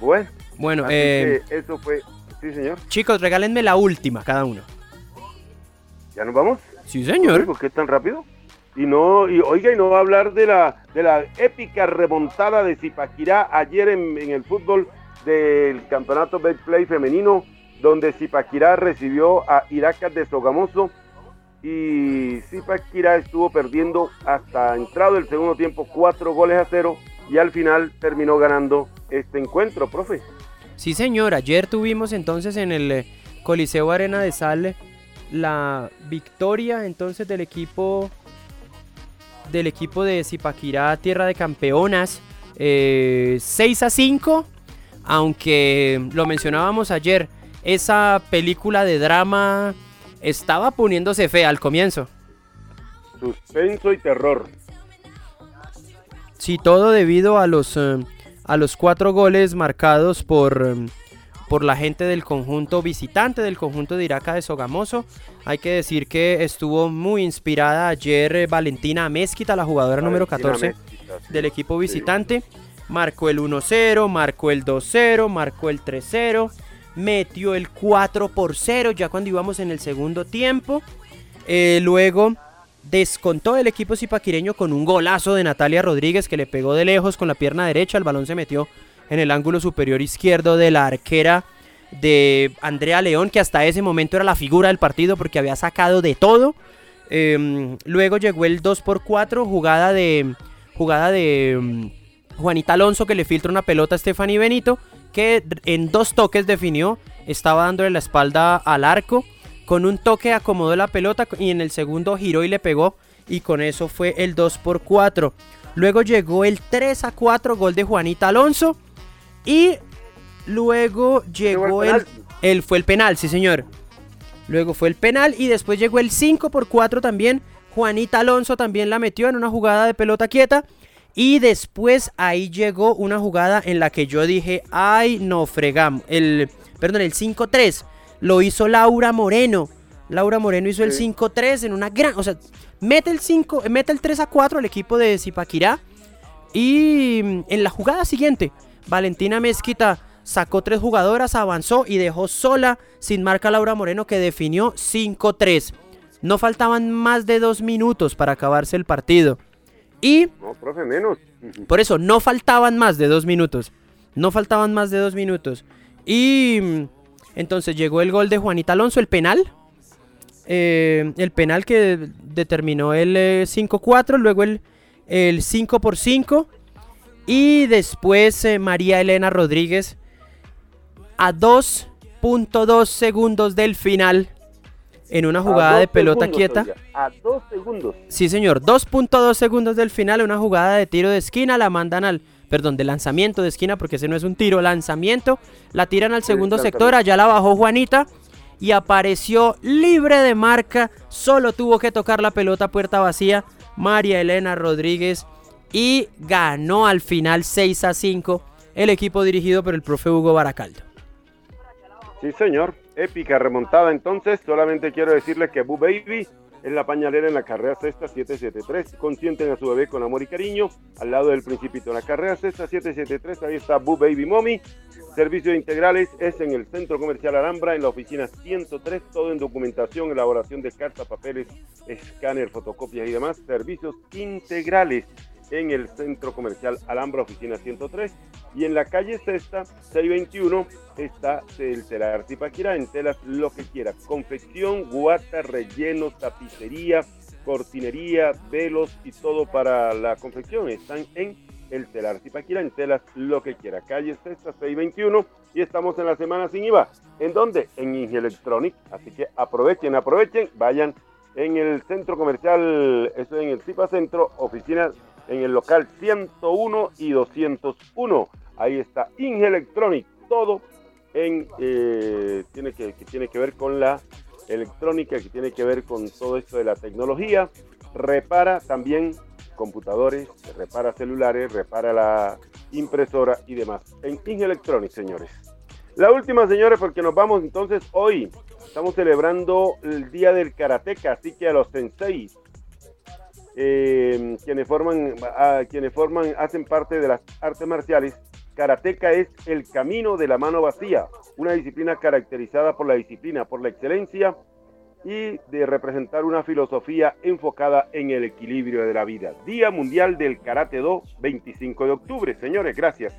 Bueno, bueno, eh, eso fue. Sí, señor. Chicos, regálenme la última, cada uno. ¿Ya nos vamos? Sí, señor. ¿Por qué tan rápido? Y no, y oiga, y no va a hablar de la, de la épica remontada de Zipaquirá ayer en, el fútbol del campeonato Play femenino, donde Zipaquirá recibió a Iracas de Sogamoso y Zipaquirá estuvo perdiendo hasta entrado el segundo tiempo cuatro goles a cero y al final terminó ganando este encuentro, profe. Sí, señor. Ayer tuvimos entonces en el eh, Coliseo Arena de Sal la victoria entonces del equipo del equipo de Zipaquirá, Tierra de Campeonas, 6 eh, a 5. Aunque lo mencionábamos ayer, esa película de drama estaba poniéndose fea al comienzo. Suspenso y terror. Sí, todo debido a los eh, a los cuatro goles marcados por, em, por la gente del conjunto visitante del conjunto de Iraca de Sogamoso. Hay que decir que estuvo muy inspirada ayer eh, Valentina Mezquita, la jugadora número 14 del equipo visitante. Marcó el 1-0, marcó el 2-0, marcó el 3-0, metió el 4 por 0 ya cuando íbamos en el segundo tiempo. Eh, luego descontó el equipo zipaquireño con un golazo de Natalia Rodríguez que le pegó de lejos con la pierna derecha. El balón se metió en el ángulo superior izquierdo de la arquera de Andrea León, que hasta ese momento era la figura del partido porque había sacado de todo. Em, luego llegó el 2 por 4 jugada de, jugada de em, Juanita Alonso que le filtra una pelota a Stephanie Benito, que en dos toques definió, estaba dándole la espalda al arco con un toque acomodó la pelota y en el segundo giró y le pegó. Y con eso fue el 2 por 4. Luego llegó el 3 a 4, gol de Juanita Alonso. Y luego llegó el, el, Fue el penal, sí señor. Luego fue el penal y después llegó el 5 por 4 también. Juanita Alonso también la metió en una jugada de pelota quieta. Y después ahí llegó una jugada en la que yo dije, ay, no fregamos. El, perdón, el 5-3 lo hizo Laura Moreno. Laura Moreno hizo el 5-3 en una gran. O sea, mete el 5, mete el 3 a 4 al equipo de Zipaquirá. Y mm, en la jugada siguiente, Valentina Mezquita sacó tres jugadoras, avanzó y dejó sola sin marca Laura Moreno que definió 5-3. No faltaban más de dos minutos para acabarse el partido. Y. No, profe, menos. [laughs] Por eso, no faltaban más de dos minutos. No faltaban más de dos minutos. Y mm, entonces llegó el gol de Juanita Alonso, el penal. Eh, el penal que determinó el 5-4, eh, luego el, el 5 por 5 y después eh, María Elena Rodríguez a 2.2 segundos del final en una jugada de pelota quieta. A 2 segundos. Sí, señor, 2.2 segundos del final, una jugada de tiro de esquina, la mandan al perdón, de lanzamiento de esquina, porque ese no es un tiro, lanzamiento, la tiran al segundo sector, allá la bajó Juanita y apareció libre de marca, solo tuvo que tocar la pelota puerta vacía, María Elena Rodríguez y ganó al final 6 a 5 el equipo dirigido por el profe Hugo Baracaldo. Sí, señor, épica remontada entonces, solamente quiero decirle que Boo Baby en la pañalera en la carrera sexta 773. Consienten a su bebé con amor y cariño. Al lado del Principito en la carrera sexta 773. Ahí está Boo Baby Mommy. Servicios integrales es en el Centro Comercial Alhambra, en la oficina 103. Todo en documentación, elaboración de cartas, papeles, escáner, fotocopias y demás. Servicios integrales en el Centro Comercial Alhambra, oficina 103. Y en la calle Sexta, 621, está el telar Zipaquirá, en telas lo que quiera. Confección, guata, relleno, tapicería, cortinería, velos y todo para la confección. Están en el telar Zipaquirá, en telas lo que quiera. Calle Sexta, 621. Y estamos en la semana sin IVA. ¿En dónde? En Inge Electronic. Así que aprovechen, aprovechen, vayan en el centro comercial, esto en el Zipa Centro, oficina en el local 101 y 201. Ahí está Inge Electronic, todo en, eh, tiene que, tiene que ver con la electrónica, que tiene que ver con todo esto de la tecnología. Repara también computadores, repara celulares, repara la impresora y demás. En Inge Electronic, señores. La última, señores, porque nos vamos entonces hoy. Estamos celebrando el Día del Karateca, así que a los senseis eh, quienes forman, quienes forman, hacen parte de las artes marciales. Karateka es el camino de la mano vacía, una disciplina caracterizada por la disciplina, por la excelencia y de representar una filosofía enfocada en el equilibrio de la vida. Día Mundial del Karate Do, 25 de octubre. Señores, gracias.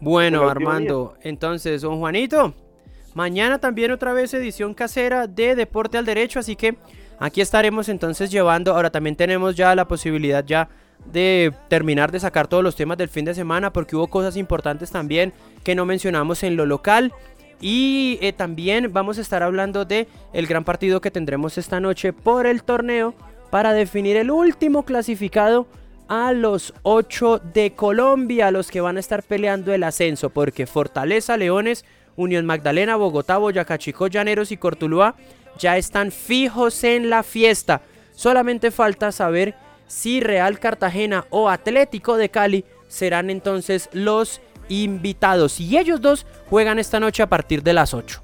Bueno, Armando, entonces, don Juanito, mañana también otra vez edición casera de Deporte al Derecho, así que Aquí estaremos entonces llevando, ahora también tenemos ya la posibilidad ya de terminar de sacar todos los temas del fin de semana porque hubo cosas importantes también que no mencionamos en lo local. Y eh, también vamos a estar hablando de el gran partido que tendremos esta noche por el torneo para definir el último clasificado a los 8 de Colombia, los que van a estar peleando el ascenso, porque Fortaleza, Leones, Unión Magdalena, Bogotá, Boyacá Chico, Llaneros y Cortuluá ya están fijos en la fiesta. Solamente falta saber si Real Cartagena o Atlético de Cali serán entonces los invitados. Y ellos dos juegan esta noche a partir de las 8.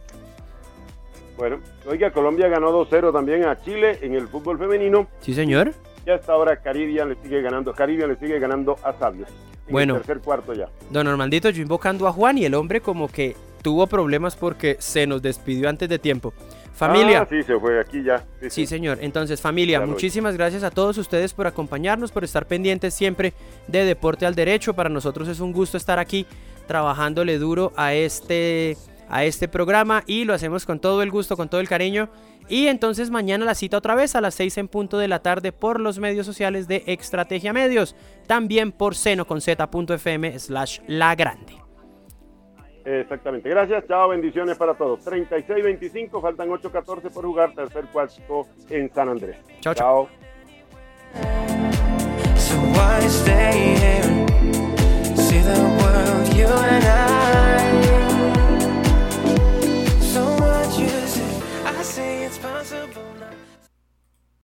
Bueno, oiga, Colombia ganó 2-0 también a Chile en el fútbol femenino. Sí, señor. Y hasta ahora Caribia le sigue ganando, Caribia le sigue ganando a Sabios. bueno, tercer cuarto ya. Don Armandito, yo invocando a Juan y el hombre como que tuvo problemas porque se nos despidió antes de tiempo. Familia. Ah, sí, se fue aquí ya. Sí, señor. Entonces, familia, muchísimas gracias a todos ustedes por acompañarnos, por estar pendientes siempre de Deporte al Derecho. Para nosotros es un gusto estar aquí trabajándole duro a este, a este programa y lo hacemos con todo el gusto, con todo el cariño. Y entonces mañana la cita otra vez a las 6 en punto de la tarde por los medios sociales de Estrategia Medios. También por seno con z.fm slash la grande. Exactamente. Gracias. Chao. Bendiciones para todos. 36-25. Faltan 8-14 por jugar. Tercer cuarto en San Andrés. Chao, chao. chao.